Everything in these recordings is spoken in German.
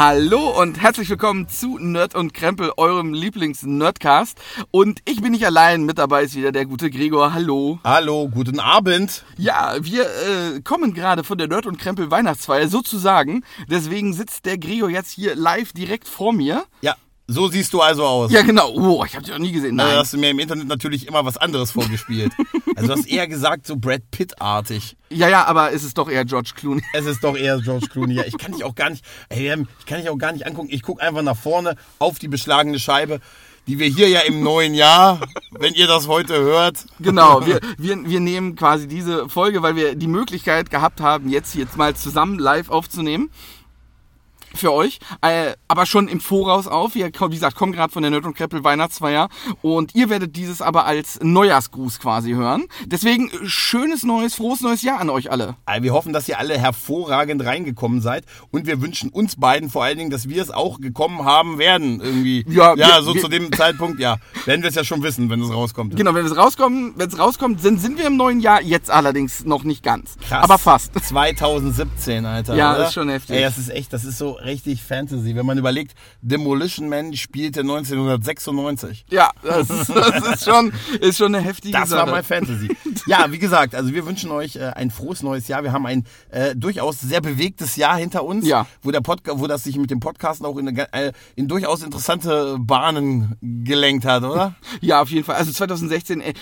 Hallo und herzlich willkommen zu Nerd und Krempel, eurem Lieblings-Nerdcast. Und ich bin nicht allein, mit dabei ist wieder der gute Gregor. Hallo. Hallo, guten Abend. Ja, wir äh, kommen gerade von der Nerd und Krempel Weihnachtsfeier sozusagen. Deswegen sitzt der Gregor jetzt hier live direkt vor mir. Ja, so siehst du also aus. Ja, genau. Oh, ich habe dich noch nie gesehen. Da Nein. hast du mir im Internet natürlich immer was anderes vorgespielt. also du hast eher gesagt, so Brad Pitt-artig. Ja, ja, aber es ist doch eher George Clooney. Es ist doch eher George Clooney. Ja, ich kann dich auch gar nicht, ey, ich kann dich auch gar nicht angucken. Ich gucke einfach nach vorne auf die beschlagene Scheibe, die wir hier ja im neuen Jahr, wenn ihr das heute hört. Genau, wir, wir, wir nehmen quasi diese Folge, weil wir die Möglichkeit gehabt haben, jetzt jetzt mal zusammen live aufzunehmen. Für euch, äh, aber schon im Voraus auf. Wir, wie gesagt, kommen gerade von der Nerd und Kreppel Weihnachtsfeier und ihr werdet dieses aber als Neujahrsgruß quasi hören. Deswegen äh, schönes neues, frohes neues Jahr an euch alle. Äh, Wir hoffen, dass ihr alle hervorragend reingekommen seid und wir wünschen uns beiden vor allen Dingen, dass wir es auch gekommen haben werden irgendwie. Ja, ja wir- so wir- zu dem Zeitpunkt, ja. Werden wir es ja schon wissen, wenn es rauskommt. Genau, wenn es rauskommen, wenn es rauskommt, sind, sind wir im neuen Jahr. Jetzt allerdings noch nicht ganz, Krass. aber fast. 2017, Alter. Ja, oder? ist schon heftig. Ey, das ist echt, das ist so richtig Fantasy. Wenn man überlegt, Demolition Man spielte 1996. Ja, das ist, das ist schon, ist schon eine heftige Das Sache. war mal Fantasy. Ja, wie gesagt, also wir wünschen euch äh, ein frohes neues Jahr. Wir haben ein äh, durchaus sehr bewegtes Jahr hinter uns, Ja. wo der Podca wo das sich mit dem Podcasten auch in, eine, äh, in durchaus interessante Bahnen gelenkt hat, oder? Ja, auf jeden Fall. Also 2016 äh,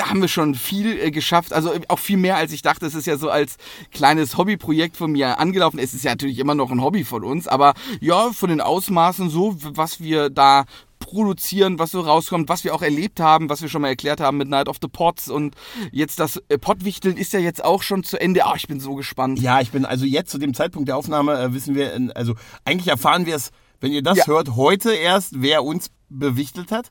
haben wir schon viel äh, geschafft. Also äh, auch viel mehr, als ich dachte. Es ist ja so als kleines Hobbyprojekt von mir angelaufen. Es ist ja natürlich immer noch ein Hobby von uns, aber ja, von den Ausmaßen so, was wir da produzieren, was so rauskommt, was wir auch erlebt haben, was wir schon mal erklärt haben mit Night of the Pots und jetzt das äh, Pottwichteln ist ja jetzt auch schon zu Ende. Ah, ich bin so gespannt. Ja, ich bin also jetzt zu dem Zeitpunkt der Aufnahme äh, wissen wir, äh, also eigentlich erfahren wir es, wenn ihr das Ja. hört, heute erst, wer uns bewichtelt hat.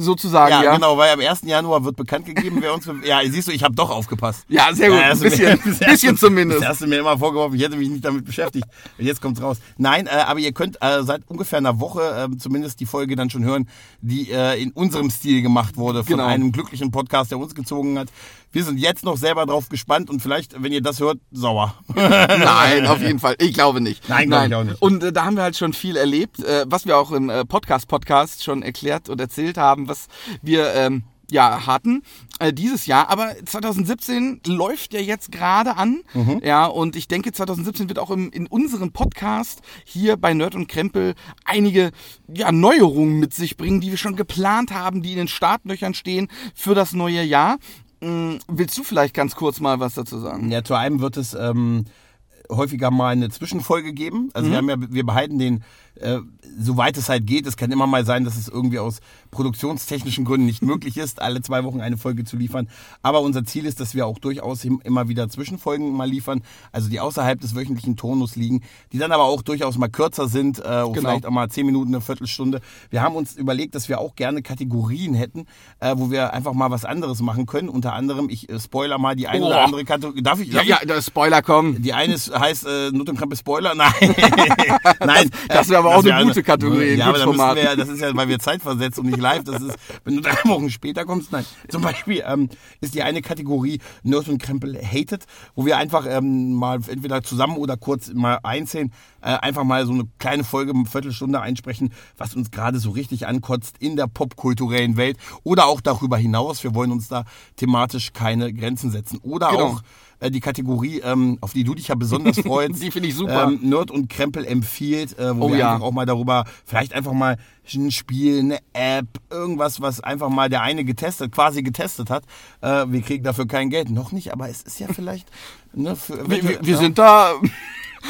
Sozusagen, Ja, ja. genau, weil am 1. Januar wird bekannt gegeben, wer uns. Ja, siehst du, ich habe doch aufgepasst. Ja, sehr gut. Ja, Ein du mir- bisschen, bisschen zumindest. Das hast du mir immer vorgeworfen, ich hätte mich nicht damit beschäftigt. Und jetzt kommt's raus. Nein, äh, aber ihr könnt äh, seit ungefähr einer Woche äh, zumindest die Folge dann schon hören, die äh, in unserem Stil gemacht wurde von Genau. einem glücklichen Podcast, der uns gezogen hat. Wir sind jetzt noch selber drauf gespannt und vielleicht, wenn ihr das hört, sauer. Nein, auf jeden Fall. Ich glaube nicht. Nein, glaube ich auch nicht. Und äh, da haben wir halt schon viel erlebt, äh, was wir auch im Podcast-Podcast schon erklärt und erzählt haben, was wir ähm, ja hatten äh, dieses Jahr. Aber 2017 läuft ja jetzt gerade an. Mhm. Ja, und ich denke, 2017 wird auch im, in unserem Podcast hier bei Nerd und Krempel einige ja, Neuerungen mit sich bringen, die wir schon geplant haben, die in den Startlöchern stehen für das neue Jahr. Mm, Willst du vielleicht ganz kurz mal was dazu sagen? Ja, zu einem wird es ähm, häufiger mal eine Zwischenfolge geben. Also wir haben ja, wir behalten den, äh, soweit es halt geht. Es kann immer mal sein, dass es irgendwie aus produktionstechnischen Gründen nicht möglich ist, alle zwei Wochen eine Folge zu liefern. Aber unser Ziel ist, dass wir auch durchaus im- immer wieder Zwischenfolgen mal liefern, also die außerhalb des wöchentlichen Tonus liegen, die dann aber auch durchaus mal kürzer sind, äh, Genau. vielleicht auch mal zehn Minuten, eine Viertelstunde. Wir haben uns überlegt, dass wir auch gerne Kategorien hätten, äh, wo wir einfach mal was anderes machen können. Unter anderem, ich äh, spoiler mal die eine oder Boah. andere Kategorie. Darf ich? Ja, Darf ja, ich? der Spoiler kommen. Die eine ist, heißt äh, Nut und Krempe Spoiler. Nein. Nein. das wäre aber auch eine gute Kategorie, ein Ja, aber da müssen wir, das ist ja, weil wir Zeit versetzt und nicht live. Das ist, wenn du drei Wochen später kommst. Nein. Zum Beispiel ähm, ist die eine Kategorie Nerd und Krempel hated, wo wir einfach ähm, mal entweder zusammen oder kurz mal einzeln äh, einfach mal so eine kleine Folge, eine Viertelstunde einsprechen, was uns gerade so richtig ankotzt in der popkulturellen Welt oder auch darüber hinaus. Wir wollen uns da thematisch keine Grenzen setzen. Oder Genau. auch äh, die Kategorie, ähm, auf die du dich ja besonders freust. Die finde ich super. Ähm, Nerd und Krempel empfiehlt, äh, wo Oh wir ja. einfach auch mal darüber, vielleicht einfach mal ein Spiel, eine App, irgendwas, was einfach mal der eine getestet, quasi getestet hat. Äh, wir kriegen dafür kein Geld. Noch nicht, aber es ist ja vielleicht. Ne, für, Wir, wir, wir ja. sind da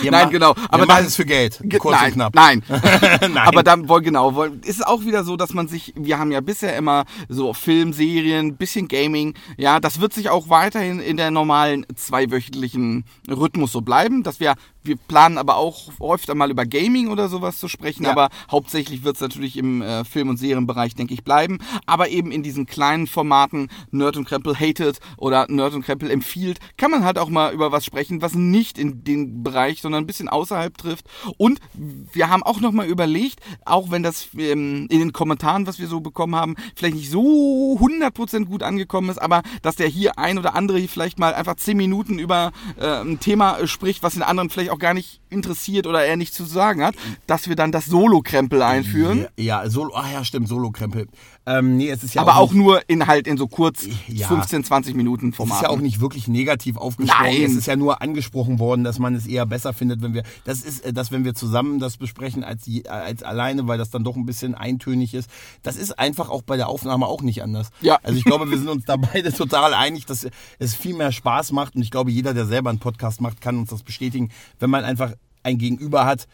Wir nein, genau. Aber dann- es für Geld. Ge- Kurz nein, und knapp. Nein. Nein. Aber dann wohl genau, ist es auch wieder so, dass man sich, wir haben ja bisher immer so Film, Serien, bisschen Gaming, ja, das wird sich auch weiterhin in der normalen zweiwöchentlichen Rhythmus so bleiben, dass wir wir planen aber auch öfter mal über Gaming oder sowas zu sprechen, Ja. aber hauptsächlich wird es natürlich im äh, Film- und Serienbereich, denke ich, bleiben. Aber eben in diesen kleinen Formaten Nerd und Krempel hated oder Nerd und Krempel empfiehlt, kann man halt auch mal über was sprechen, was nicht in den Bereich, sondern ein bisschen außerhalb trifft. Und wir haben auch nochmal überlegt, auch wenn das ähm, in den Kommentaren, was wir so bekommen haben, vielleicht nicht so 100% gut angekommen ist, aber dass der hier ein oder andere hier vielleicht mal einfach 10 Minuten über äh, ein Thema äh, spricht, was den anderen vielleicht auch gar nicht interessiert oder er nicht zu sagen hat, dass wir dann das Solo-Krempel einführen. Ja, ja, Solo, ah ja, stimmt, Solo-Krempel. Ähm, nee, es ist ja aber auch nicht, nur in halt in so kurz Ja. 15, 20 Minuten es ist ja auch nicht wirklich negativ aufgesprochen. Nein. Es ist ja nur angesprochen worden, dass man es eher besser findet, wenn wir, das ist, äh, dass wenn wir zusammen das besprechen als, als alleine, weil das dann doch ein bisschen eintönig ist. Das ist einfach auch bei der Aufnahme auch nicht anders. Ja. Also ich glaube, wir sind uns da beide total einig, dass es viel mehr Spaß macht und ich glaube, jeder, der selber einen Podcast macht, kann uns das bestätigen, wenn man einfach ein Gegenüber hat,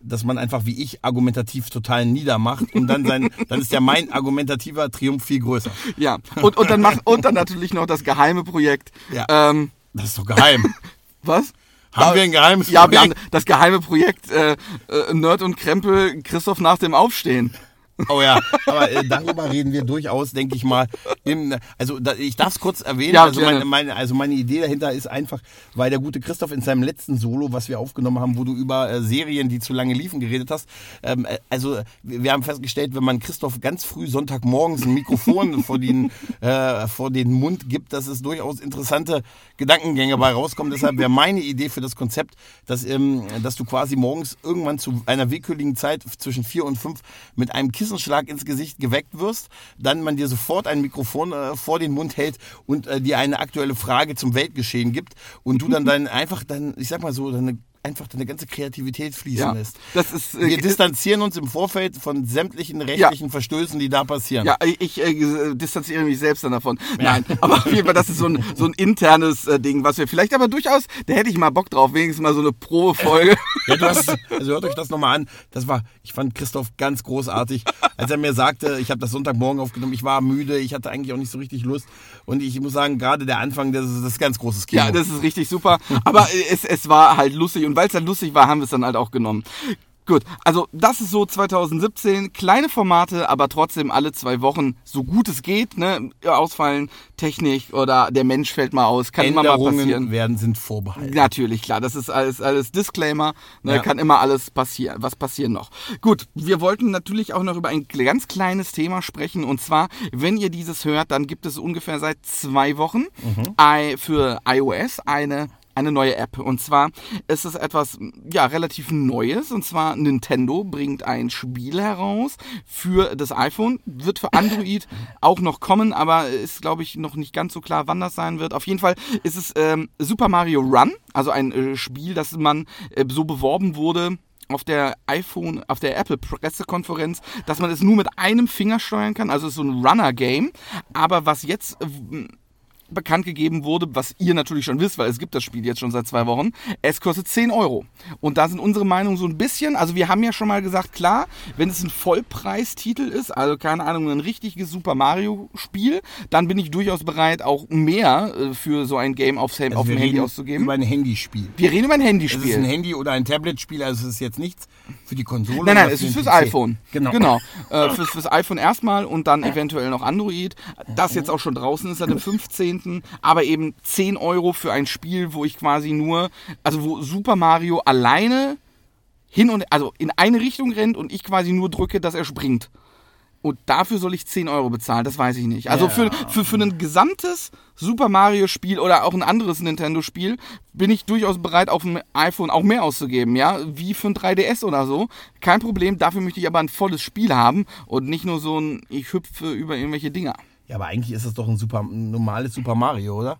dass man einfach wie ich argumentativ total niedermacht und dann sein, dann ist ja mein argumentativer Triumph viel größer. ja. Und, und dann macht und dann natürlich noch das geheime Projekt. Ja. Ähm, Das ist doch geheim. was? Haben wir ein geheimes Ja, wir haben Projekt? das geheime Projekt äh, äh, Nerd und Krempel Christoph nach dem Aufstehen. Oh ja, aber äh, darüber reden wir durchaus, denke ich mal. Im, also da, ich darf es kurz erwähnen. Ja, also, meine, meine, also meine Idee dahinter ist einfach, weil der gute Christoph in seinem letzten Solo, was wir aufgenommen haben, wo du über äh, Serien, die zu lange liefen, geredet hast. Ähm, äh, also wir haben festgestellt, wenn man Christoph ganz früh Sonntagmorgens ein Mikrofon vor, den, äh, vor den Mund gibt, dass es durchaus interessante Gedankengänge bei rauskommen. Deshalb wäre meine Idee für das Konzept, dass, ähm, dass du quasi morgens irgendwann zu einer willkürlichen Zeit zwischen vier und fünf mit einem Kissenschlag ins Gesicht geweckt wirst, dann man dir sofort ein Mikrofon äh, vor den Mund hält und äh, dir eine aktuelle Frage zum Weltgeschehen gibt und du dann dein einfach dann, ich sag mal so, deine einfach deine ganze Kreativität fließen Ja, lässt. das ist, äh, Wir distanzieren uns im Vorfeld von sämtlichen rechtlichen Verstößen, die da passieren. Ja, ich äh, distanziere mich selbst dann davon. Nein, aber auf jeden Fall, das ist so ein, so ein internes äh, Ding, was wir vielleicht aber durchaus, da hätte ich mal Bock drauf, wenigstens mal so eine Probefolge. Ja, du hast, also hört euch das nochmal an. Das war, ich fand Christoph ganz großartig, als er mir sagte, ich habe das Sonntagmorgen aufgenommen, ich war müde, ich hatte eigentlich auch nicht so richtig Lust. Und ich muss sagen, gerade der Anfang, das ist das ist ganz großes Kino. Ja, das ist richtig super. Aber äh, es, es war halt lustig und weil es dann lustig war, haben wir es dann halt auch genommen. Gut, also das ist so 2017, kleine Formate, aber trotzdem alle zwei Wochen, so gut es geht, ne, ausfallen, Technik oder der Mensch fällt mal aus, kann immer mal passieren. Änderungen werden, sind vorbehalten. Natürlich, klar, das ist alles, alles Disclaimer, ne, Ja. kann immer alles passieren. Was passieren noch? Gut, wir wollten natürlich auch noch über ein ganz kleines Thema sprechen und zwar, wenn ihr dieses hört, dann gibt es ungefähr seit zwei Wochen i- für iOS eine eine neue App. Und zwar ist es etwas, ja, relativ Neues. Und zwar Nintendo bringt ein Spiel heraus für das iPhone. Wird für Android auch noch kommen, aber ist, glaube ich, noch nicht ganz so klar, wann das sein wird. Auf jeden Fall ist es ähm, Super Mario Run, also ein äh, Spiel, das man äh, so beworben wurde auf der iPhone, auf der Apple Pressekonferenz, dass man es nur mit einem Finger steuern kann. Also es ist so ein Runner-Game. Aber was jetzt äh, bekannt gegeben wurde, was ihr natürlich schon wisst, weil es gibt das Spiel jetzt schon seit zwei Wochen. Es kostet 10 Euro. Und da sind unsere Meinungen so ein bisschen, also wir haben ja schon mal gesagt, klar, wenn es ein Vollpreistitel ist, also keine Ahnung, ein richtiges Super Mario Spiel, dann bin ich durchaus bereit, auch mehr äh, für so ein Game aufs, Also auf wir dem Handy reden auszugeben. Über ein Handyspiel. wir reden über ein Es ist ein Handyspiel. Handy oder ein Tablet-Spiel, also es ist jetzt nichts für die Konsole. Nein, nein, es ist fürs PC. iPhone. Genau. Genau. Äh, fürs, fürs iPhone erstmal und dann eventuell noch Android. Das jetzt auch schon draußen ist seit dem 15. Aber eben 10 Euro für ein Spiel, wo ich quasi nur, also wo Super Mario alleine hin und, also in eine Richtung rennt und ich quasi nur drücke, dass er springt. Und dafür soll ich 10 Euro bezahlen, das weiß ich nicht. Also Ja. für, für, für ein gesamtes Super Mario Spiel oder auch ein anderes Nintendo Spiel bin ich durchaus bereit, auf dem iPhone auch mehr auszugeben, ja, wie für ein 3DS oder so. Kein Problem, dafür möchte ich aber ein volles Spiel haben und nicht nur so ein, ich hüpfe über irgendwelche Dinger. Ja, aber eigentlich ist das doch ein, super, ein normales Super Mario, oder?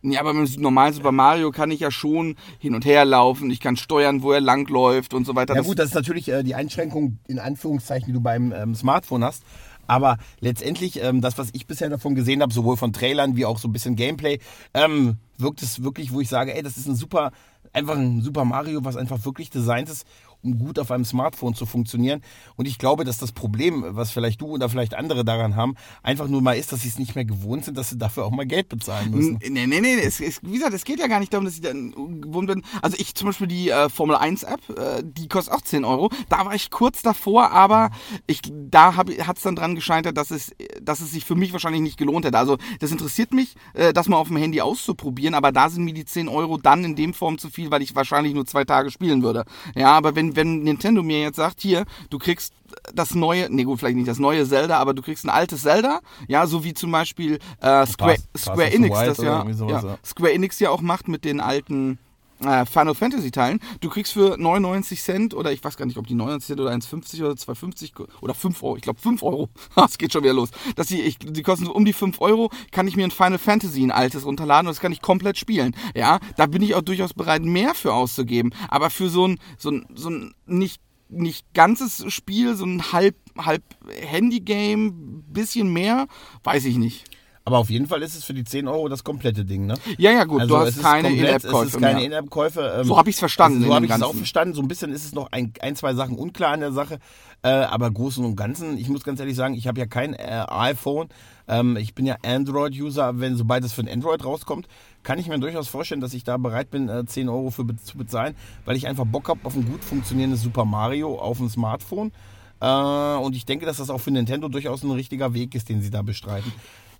Ja, aber mit dem normalen Super Mario kann ich ja schon hin und her laufen, ich kann steuern, wo er langläuft und so weiter. Ja Das- gut, das ist natürlich äh, die Einschränkung in Anführungszeichen, die du beim ähm, Smartphone hast. Aber letztendlich, ähm, das, was ich bisher davon gesehen habe, sowohl von Trailern wie auch so ein bisschen Gameplay, ähm, wirkt es wirklich, wo ich sage, ey, das ist ein super, einfach ein Super Mario, was einfach wirklich designt ist, um gut auf einem Smartphone zu funktionieren. Und ich glaube, dass das Problem, was vielleicht du oder vielleicht andere daran haben, einfach nur mal ist, dass sie es nicht mehr gewohnt sind, dass sie dafür auch mal Geld bezahlen müssen. Nee, nee, nee, es, es, wie gesagt, es geht ja gar nicht darum, dass ich dann gewohnt bin. Also ich zum Beispiel die äh, Formel 1 App, äh, die kostet auch 10 Euro. Da war ich kurz davor, aber ich, da hat es dann dran gescheitert, dass es, dass es sich für mich wahrscheinlich nicht gelohnt hätte. Also das interessiert mich, äh, das mal auf dem Handy auszuprobieren, aber da sind mir die 10 Euro dann in dem Form zu viel, weil ich wahrscheinlich nur zwei Tage spielen würde. Ja, aber wenn, wenn Nintendo mir jetzt sagt, hier, du kriegst das neue, nee gut, vielleicht nicht das neue Zelda, aber du kriegst ein altes Zelda, ja, so wie zum Beispiel äh, Square, Pass- Square Enix das ja, ja. Square Enix ja auch macht mit den alten äh, Final Fantasy Teilen. Du kriegst für 99 Cent oder ich weiß gar nicht, ob die 99 Cent oder 1,50 oder 2,50 ko- oder 5 Euro, ich glaube 5 Euro, es geht schon wieder los. Dass die, ich, die kosten so um die 5 Euro, kann ich mir ein Final Fantasy, ein altes runterladen und das kann ich komplett spielen. Ja, da bin ich auch durchaus bereit, mehr für auszugeben. Aber für so ein, so ein, so ein nicht nicht ganzes Spiel, so ein halb, halb Handy-Game, bisschen mehr, weiß ich nicht. Aber auf jeden Fall ist es für die 10 Euro das komplette Ding, ne? Ja, ja, gut, du es hast keine Es In-App-Käufe ist keine mehr. In-App-Käufe. ähm, So hab ich's verstanden Also, in so habe ich es auch verstanden. So ein bisschen ist es noch ein, ein zwei Sachen unklar an der Sache. Äh, aber Großen und Ganzen, ich muss ganz ehrlich sagen, ich habe ja kein äh, iPhone. Ähm, ich bin ja Android-User. Wenn sobald es für ein Android rauskommt, kann ich mir durchaus vorstellen, dass ich da bereit bin, äh, 10 Euro für zu bezahlen, weil ich einfach Bock habe auf ein gut funktionierendes Super Mario auf dem Smartphone. Äh, und ich denke, dass das auch für Nintendo durchaus ein richtiger Weg ist, den sie da bestreiten.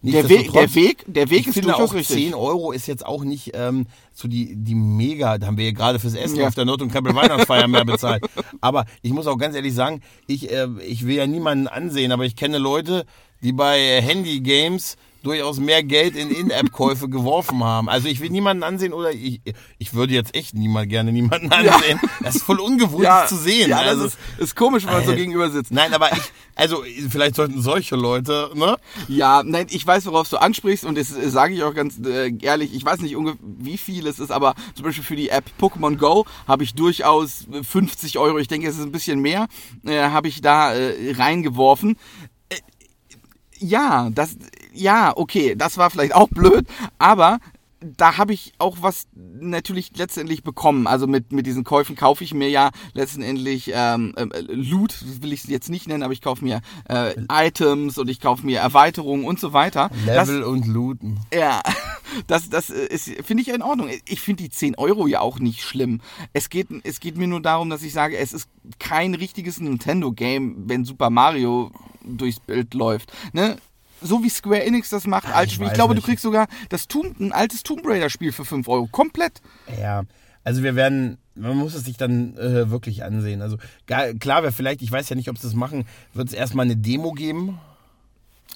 Der Weg, der Weg, der Weg ich ist finde durchaus auch richtig. 10 Euro ist jetzt auch nicht ähm, so die, die mega, da haben wir ja gerade fürs Essen Ja. auf der Not- und Krempel Weihnachtsfeier mehr bezahlt. Aber ich muss auch ganz ehrlich sagen, ich, äh, ich will ja niemanden ansehen, aber ich kenne Leute, die bei äh, Handy-Games durchaus mehr Geld in In-App-Käufe geworfen haben. Also ich will niemanden ansehen oder ich, ich würde jetzt echt niemand gerne niemanden ansehen. Das ist voll ungewohnt das zu sehen. Ja, das also, ist, ist komisch, wenn man so Äh, gegenüber sitzt. Nein, aber ich, also vielleicht sollten solche Leute, ne? Ja, nein, ich weiß, worauf du ansprichst und das sage ich auch ganz äh, ehrlich. Ich weiß nicht ungefähr, wie viel es ist, aber zum Beispiel für die App Pokémon Go habe ich durchaus 50 Euro, ich denke, es ist ein bisschen mehr, äh, habe ich da äh, reingeworfen. Äh, ja, das, ja, okay, das war vielleicht auch blöd, aber da habe ich auch was natürlich letztendlich bekommen. Also mit, mit diesen Käufen kaufe ich mir ja letztendlich ähm, äh, Loot, das will ich jetzt nicht nennen, aber ich kaufe mir äh, Items und ich kaufe mir Erweiterungen und so weiter. Level und Looten. Das, ja, das, das ist, finde ich in Ordnung. Ich finde die 10 Euro ja auch nicht schlimm. Es geht, es geht mir nur darum, dass ich sage, es ist kein richtiges Nintendo-Game, wenn Super Mario durchs Bild läuft. Ne? So wie Square Enix das macht, ich Spiel. Ich weiß glaube, du nicht. kriegst sogar das Tomb, ein altes Tomb Raider-Spiel für 5 Euro. Komplett. Ja, also wir werden, man muss es sich dann äh, wirklich ansehen. Also gar, klar, wer vielleicht, ich weiß ja nicht, ob sie das machen, wird es erstmal eine Demo geben.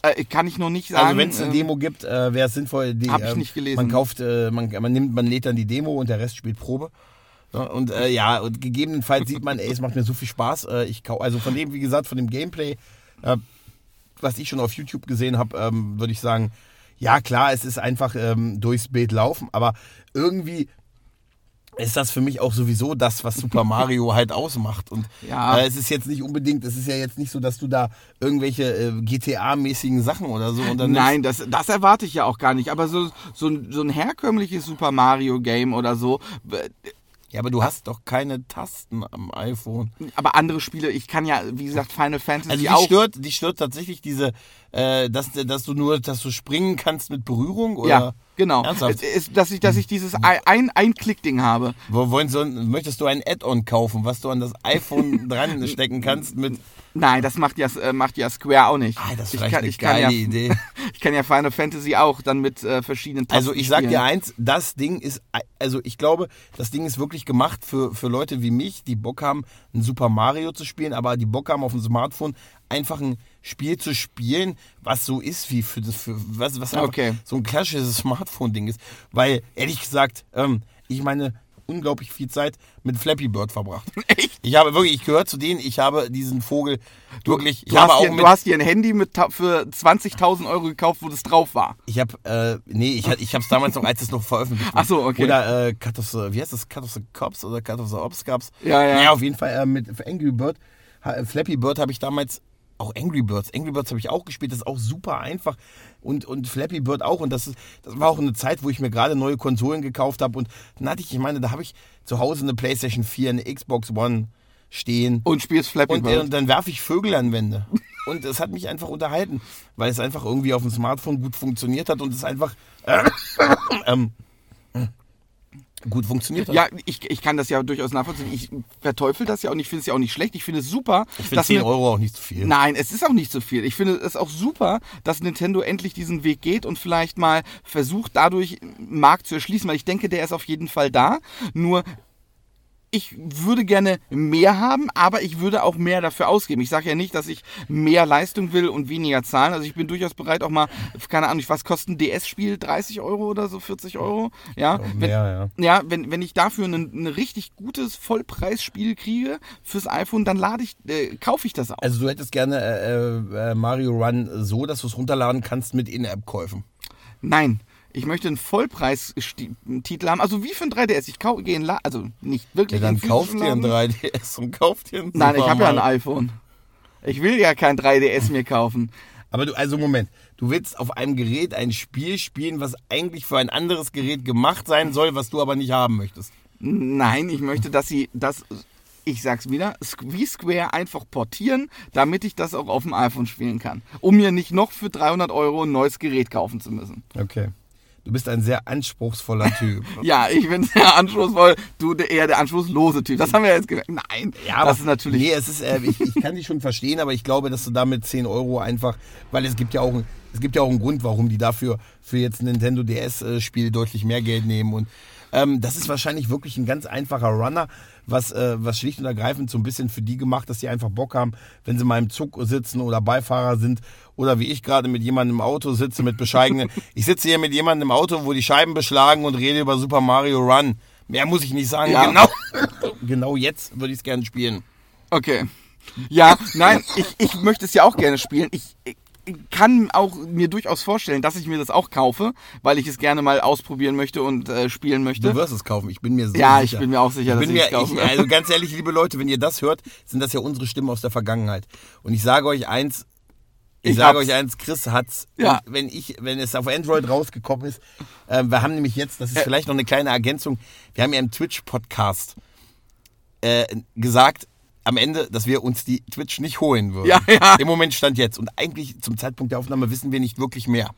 Äh, kann ich noch nicht sagen. Also wenn es eine äh, Demo gibt, äh, wäre es sinnvoll. Die, Hab ich ähm, nicht gelesen. Man kauft, äh, man, man nimmt, man lädt dann die Demo und der Rest spielt Probe. Und äh, ja, und gegebenenfalls sieht man, ey, es macht mir so viel Spaß. Äh, ich kau also von dem, wie gesagt, von dem Gameplay, äh, was ich schon auf YouTube gesehen habe, ähm, würde ich sagen, ja klar, es ist einfach ähm, durchs Bild laufen, aber irgendwie ist das für mich auch sowieso das, was Super Mario halt ausmacht. Und Ja. äh, es ist jetzt nicht unbedingt, es ist ja jetzt nicht so, dass du da irgendwelche äh, GTA-mäßigen Sachen oder so unternimmst. Nein, das, das erwarte ich ja auch gar nicht. Aber so, so, ein- so ein herkömmliches Super Mario Game oder so. Ja, aber du hast doch keine Tasten am iPhone. Aber andere Spiele, ich kann ja, wie gesagt, Final Fantasy Also die auch. stört, die stört tatsächlich diese, äh, dass, dass du nur, dass du springen kannst mit Berührung oder? Ja, genau. Ernsthaft? Dass ich, dass ich dieses ein, ein Klick-Ding habe. Wo wollen so, möchtest du ein Add-on kaufen, was du an das iPhone dran stecken kannst mit? Nein, das macht ja, äh, macht ja Square auch nicht. Ah, das ist ich kann, eine ich kann geile ja, Idee. Ich kann ja Final Fantasy auch dann mit äh, verschiedenen Tasten Also ich sag dir spielen. eins, das Ding ist, also ich glaube, das Ding ist wirklich gemacht für, für Leute wie mich, die Bock haben, ein Super Mario zu spielen, aber die Bock haben auf dem Smartphone einfach ein Spiel zu spielen, was so ist wie für das, für was, was Okay. so ein klassisches Smartphone-Ding ist. Weil, ehrlich gesagt, ähm, ich meine, unglaublich viel Zeit mit Flappy Bird verbracht. Echt? Ich habe wirklich, ich gehöre zu denen, ich habe diesen Vogel wirklich, ich Du habe hast, dir, mit, du hast dir ein Handy mit, für 20.000 Euro gekauft, wo das drauf war. Ich habe, äh, nee, ich, ich habe es damals noch, als es noch veröffentlicht wurde. Ach so, okay. Oder äh, Cut of the, wie heißt das? Cut of the Cops oder Cut of the Ops gab's? Ja, ja. Naja, auf jeden Fall äh, mit Angry Bird, Flappy Bird habe ich damals auch Angry Birds. Angry Birds habe ich auch gespielt, das ist auch super einfach. Und, und Flappy Bird auch. Und das, ist, das war auch eine Zeit, wo ich mir gerade neue Konsolen gekauft habe. Und dann hatte ich, ich meine, da habe ich zu Hause eine PlayStation 4, eine Xbox One stehen. Und spielst Flappy Und, äh, Bird. und dann werfe ich Vögel an Wände. Und es hat mich einfach unterhalten, weil es einfach irgendwie auf dem Smartphone gut funktioniert hat und es einfach äh, ähm, gut funktioniert hat. Ja, ich, ich kann das ja durchaus nachvollziehen. Ich verteufel das ja und ich finde es ja auch nicht schlecht. Ich finde es super. ich finde dass 10 eine- Euro auch nicht zu viel. Nein, es ist auch nicht so viel. Ich finde es auch super, dass Nintendo endlich diesen Weg geht und vielleicht mal versucht, dadurch einen Markt zu erschließen, weil ich denke, der ist auf jeden Fall da. Nur ich würde gerne mehr haben, aber ich würde auch mehr dafür ausgeben. Ich sage ja nicht, dass ich mehr Leistung will und weniger zahlen. Also ich bin durchaus bereit, auch mal, keine Ahnung, was kostet ein DS-Spiel? 30 Euro oder so, 40 Euro? Ja, wenn, Mehr, ja. ja, wenn, wenn ich dafür ein, ein richtig gutes Vollpreisspiel kriege fürs iPhone, dann lade ich, äh, kaufe ich das auch. Also du hättest gerne äh, äh, Mario Run so, dass du es runterladen kannst mit In-App-Käufen. Nein, ich möchte einen Vollpreistitel haben. Also wie für ein 3DS. Ich kau- gehe in La also nicht Ja, wirklich dann in kauf dir ein Laden. 3DS und kauf dir ein Nein, ich habe ja ein iPhone. Ich will ja kein 3DS mir kaufen. Aber du, also Moment, du willst auf einem Gerät ein Spiel spielen, was eigentlich für ein anderes Gerät gemacht sein soll, was du aber nicht haben möchtest. Nein, ich möchte, dass sie das, ich sag's wieder, wie Square einfach portieren, damit ich das auch auf dem iPhone spielen kann. Um mir nicht noch für 300 Euro ein neues Gerät kaufen zu müssen. Okay. Du bist ein sehr anspruchsvoller Typ. Ja, ich bin sehr anspruchsvoll. Du eher der anspruchslose Typ. Das haben wir jetzt gemerkt. Nein, das ist natürlich. Nee, es ist, äh, ich, ich kann dich schon verstehen, aber ich glaube, dass du damit 10 Euro einfach, weil es gibt ja auch, es gibt ja auch einen Grund, warum die dafür für jetzt ein Nintendo DS-Spiel deutlich mehr Geld nehmen. Und ähm, das ist wahrscheinlich wirklich ein ganz einfacher Runner, was, äh, was schlicht und ergreifend so ein bisschen für die gemacht, dass die einfach Bock haben, wenn sie mal im Zug sitzen oder Beifahrer sind oder wie ich gerade mit jemandem im Auto sitze mit bescheidenen. ich sitze hier mit jemandem im Auto, wo die Scheiben beschlagen und rede über Super Mario Run. Mehr muss ich nicht sagen. Ja. Genau, genau jetzt würde ich es gerne spielen. Okay. Ja, nein, ich, ich möchte es ja auch gerne spielen. Ich, ich kann auch mir durchaus vorstellen, dass ich mir das auch kaufe, weil ich es gerne mal ausprobieren möchte und äh, spielen möchte. Du wirst es kaufen, ich bin mir so Ja, sicher. ich bin mir auch sicher, ich dass bin ich mir, es kaufen ich. Also ganz ehrlich, liebe Leute, wenn ihr das hört, sind das ja unsere Stimmen aus der Vergangenheit. Und ich sage euch eins, ich, Ich sage euch eins, Chris hat's. Ja. Und wenn ich, wenn es auf Android rausgekommen ist, äh, wir haben nämlich jetzt, das ist vielleicht noch eine kleine Ergänzung, wir haben ja im Twitch-Podcast äh, gesagt, am Ende, dass wir uns die Twitch nicht holen würden. Ja, ja. Im Moment stand jetzt. Und eigentlich zum Zeitpunkt der Aufnahme wissen wir nicht wirklich mehr.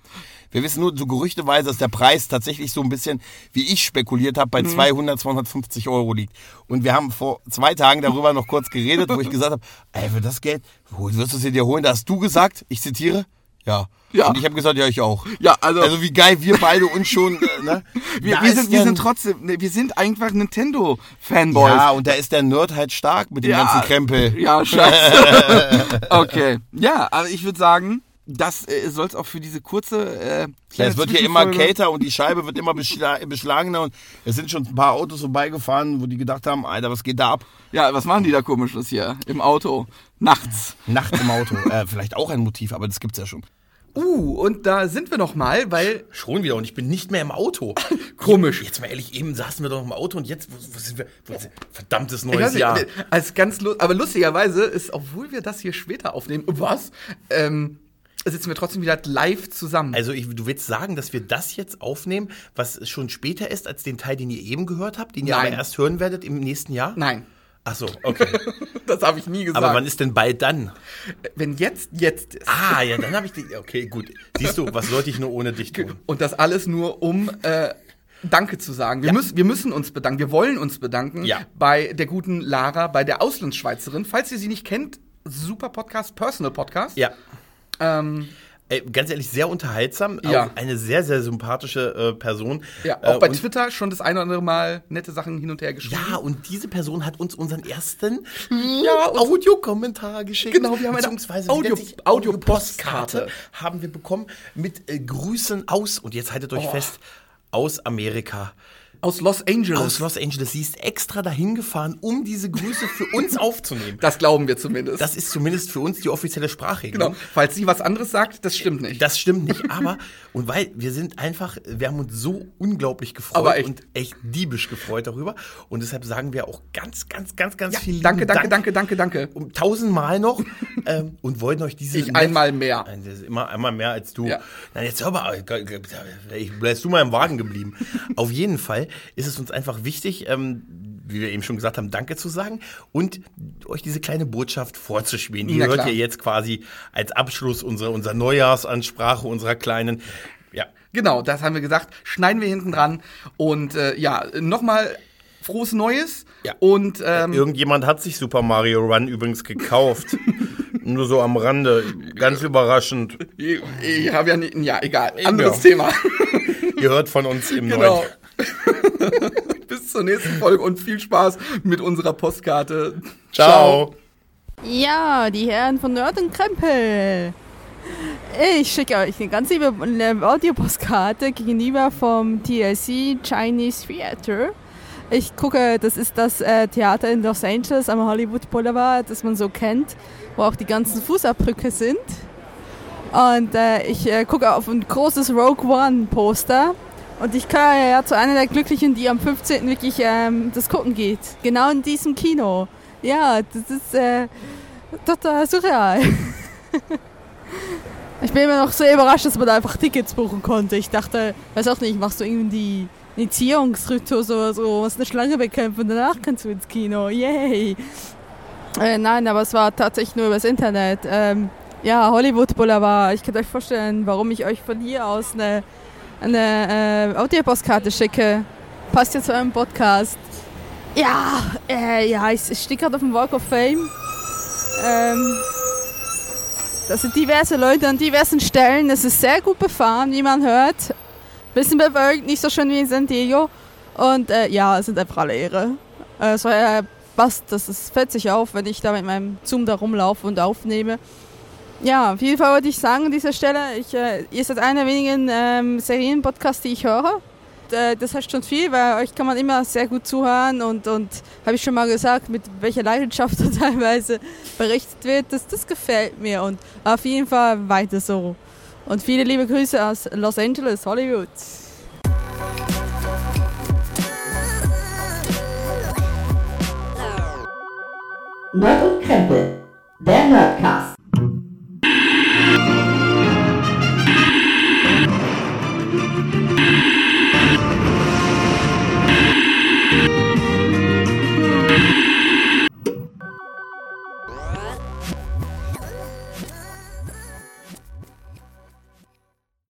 Wir wissen nur so gerüchteweise, dass der Preis tatsächlich so ein bisschen, wie ich spekuliert habe, bei Mhm. 200, 250 Euro liegt. Und wir haben vor zwei Tagen darüber noch kurz geredet, wo ich gesagt habe, ey, für das Geld, wo wirst du es dir holen? Da hast du gesagt, ich zitiere, ja. Ja. Und ich habe gesagt, ja, ich auch. Ja, also- Also wie geil wir beide uns schon, äh, ne? wir, wir, sind, wir sind trotzdem, ne, wir sind einfach Nintendo-Fanboys. Ja, und da ist der Nerd halt stark mit dem ganzen Krempel. Ja, scheiße. okay. Ja, also ich würde sagen, das äh, soll es auch für diese kurze. Äh, Ja, es wird hier immer kälter und die Scheibe wird immer beschla beschlagener und es sind schon ein paar Autos vorbeigefahren, wo die gedacht haben, Alter, was geht da ab? Ja, was machen die da komisches hier im Auto? Nachts. Nacht im Auto. äh, vielleicht auch ein Motiv, aber das gibt's ja schon. Uh, und da sind wir noch mal, weil Schon wieder und ich bin nicht mehr im Auto. Komisch. Jetzt mal ehrlich, eben saßen wir doch im Auto und jetzt, wo, wo sind wir? Wo sind, verdammtes neues weiß Jahr. nicht, als ganz aber lustigerweise ist, obwohl wir das hier später aufnehmen, was? Ähm, sitzen wir trotzdem wieder live zusammen. Also ich, du willst sagen, dass wir das jetzt aufnehmen, was schon später ist als den Teil, den ihr eben gehört habt, den ihr Nein. aber erst hören werdet im nächsten Jahr? Nein, Ach so, okay. das habe ich nie gesagt. aber wann ist denn bald dann? Wenn jetzt jetzt ist. Ah, ja, dann habe ich die. Okay, gut. Siehst du, was sollte ich nur ohne dich tun? Und das alles nur um äh, Danke zu sagen. Wir, müssen, wir müssen uns bedanken. Wir wollen uns bedanken Ja. bei der guten Lara, bei der Auslandsschweizerin. Falls ihr sie nicht kennt, super Podcast, Personal Podcast. Ja. Ähm, Ey, ganz ehrlich, sehr unterhaltsam. Ja. Eine sehr, sehr sympathische äh, Person. ja, auch Äh, bei Twitter schon das eine oder andere Mal nette Sachen hin und her geschrieben. Ja, und diese Person hat uns unseren ersten Ja, Audiokommentar geschickt. Genau, wir haben eine Beziehungsweise Audio-? Audio-Postkarte. Audio-Postkarte haben wir bekommen mit äh, Grüßen aus, und jetzt haltet euch Oh. fest, aus Amerika. Aus Los Angeles. aus Los Angeles. Sie ist extra dahin gefahren, um diese Grüße für uns aufzunehmen. das glauben wir zumindest. Das ist zumindest für uns die offizielle Sprachregelung. genau. Falls sie was anderes sagt, das stimmt nicht. Das stimmt nicht, aber und weil wir sind einfach, wir haben uns so unglaublich gefreut echt. und echt diebisch gefreut darüber und deshalb sagen wir auch ganz, ganz, ganz, ganz ja, viel danke, danke, Dank danke, danke, danke. um tausendmal noch ähm, und wollten euch diese Ich einmal mehr. Nein, das ist immer einmal mehr als du. Ja. Nein, jetzt hör mal, ich bleibst du mal im Wagen geblieben. Auf jeden Fall ist es uns einfach wichtig, ähm, wie wir eben schon gesagt haben, Danke zu sagen und euch diese kleine Botschaft vorzuspielen. Die Na hört klar. ihr jetzt quasi als Abschluss unserer, unserer Neujahrsansprache unserer kleinen, ja, Genau, das haben wir gesagt. Schneiden wir hinten dran. Und äh, ja, nochmal frohes Neues. Ja. Und ähm, Irgendjemand hat sich Super Mario Run übrigens gekauft. Nur so am Rande. Ganz überraschend. ich, ich habe ja nicht, ja, egal. Anderes ja. Thema. Ihr hört von uns im genau. neuen. Bis zur nächsten Folge und viel Spaß mit unserer Postkarte. Ciao. Ja, die Herren von Nerd und Krempel. Ich schicke euch eine ganz liebe Audiopostkarte gegenüber vom TLC Chinese Theater. Ich gucke, das ist das äh, Theater in Los Angeles am Hollywood Boulevard, das man so kennt, wo auch die ganzen Fußabdrücke sind. Und äh, ich äh, gucke auf ein großes Rogue One Poster. Und ich gehöre ja zu einer der Glücklichen, die am 15. wirklich ähm, das gucken geht. Genau in diesem Kino. Ja, das ist äh, total surreal. ich bin immer noch sehr überrascht, dass man da einfach Tickets buchen konnte. Ich dachte, weiß auch nicht, machst du irgendwie Initiierungsritus oder so, musst eine Schlange bekämpfen und danach kannst du ins Kino. Yay! Äh, nein, aber es war tatsächlich nur übers Internet. Ähm, ja, Hollywood Boulevard. Ich könnt euch vorstellen, warum ich euch von hier aus eine, eine äh, Audiopostkarte schicke. Passt ja zu eurem Podcast. Ja, äh, ja, ich, ich stehe gerade auf dem Walk of Fame. Ähm, das sind diverse Leute an diversen Stellen. Es ist sehr gut befahren, wie man hört. Bisschen bewölkt, nicht so schön wie in San Diego. Und äh, ja, es sind einfach alle Ehre. Äh, war ja passt, das ist, fällt sich auf, wenn ich da mit meinem Zoom da rumlaufe und aufnehme. Ja, auf jeden Fall wollte ich sagen an dieser Stelle, ich, äh, ihr seid einer der wenigen ähm, Serienpodcasts, die ich höre. Äh, das heißt schon viel, weil euch kann man immer sehr gut zuhören und, und habe ich schon mal gesagt, mit welcher Leidenschaft da teilweise berichtet wird. Das, das gefällt mir und auf jeden Fall weiter so. Und viele liebe Grüße aus Los Angeles, Hollywood. Nerd und Krempel, der Nerdcast.